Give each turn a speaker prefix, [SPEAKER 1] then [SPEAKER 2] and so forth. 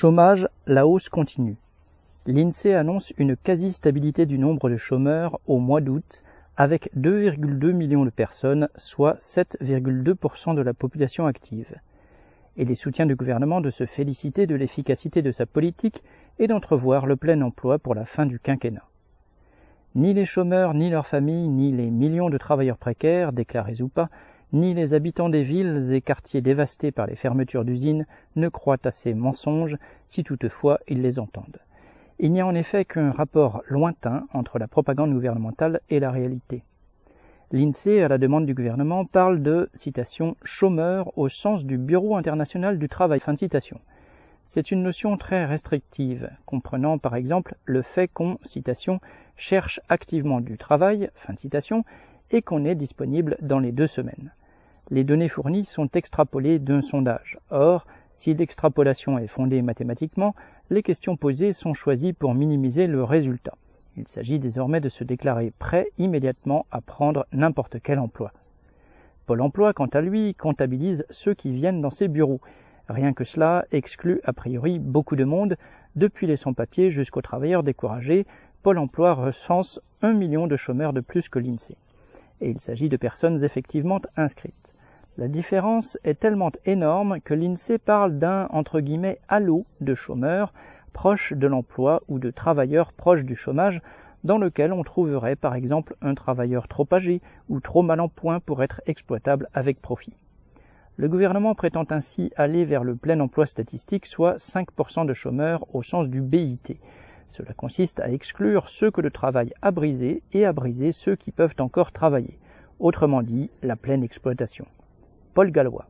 [SPEAKER 1] Chômage, la hausse continue. L'INSEE annonce une quasi-stabilité du nombre de chômeurs au mois d'août avec 2,2 millions de personnes, soit 7,2% de la population active. Et les soutiens du gouvernement de se féliciter de l'efficacité de sa politique et d'entrevoir le plein emploi pour la fin du quinquennat. Ni les chômeurs, ni leurs familles, ni les millions de travailleurs précaires, déclarés ou pas, ni les habitants des villes et quartiers dévastés par les fermetures d'usines ne croient à ces mensonges, si toutefois ils les entendent. Il n'y a en effet qu'un rapport lointain entre la propagande gouvernementale et la réalité. L'INSEE, à la demande du gouvernement, parle de, citation, chômeurs au sens du Bureau international du travail. C'est une notion très restrictive, comprenant par exemple le fait qu'on, citation, cherche activement du travail, fin de et qu'on est disponible dans les deux semaines. Les données fournies sont extrapolées d'un sondage. Or, si l'extrapolation est fondée mathématiquement, les questions posées sont choisies pour minimiser le résultat. Il s'agit désormais de se déclarer prêt immédiatement à prendre n'importe quel emploi. Pôle emploi, quant à lui, comptabilise ceux qui viennent dans ses bureaux. Rien que cela exclut a priori beaucoup de monde, depuis les sans-papiers jusqu'aux travailleurs découragés. Pôle emploi recense un million de chômeurs de plus que l'INSEE et il s'agit de personnes effectivement inscrites. La différence est tellement énorme que l'INSEE parle d'un entre guillemets halo de chômeurs proches de l'emploi ou de travailleurs proches du chômage dans lequel on trouverait par exemple un travailleur trop âgé ou trop mal en point pour être exploitable avec profit. Le gouvernement prétend ainsi aller vers le plein emploi statistique, soit 5% de chômeurs au sens du BIT, cela consiste à exclure ceux que le travail a brisés et à briser ceux qui peuvent encore travailler. Autrement dit, la pleine exploitation. Paul Gallois.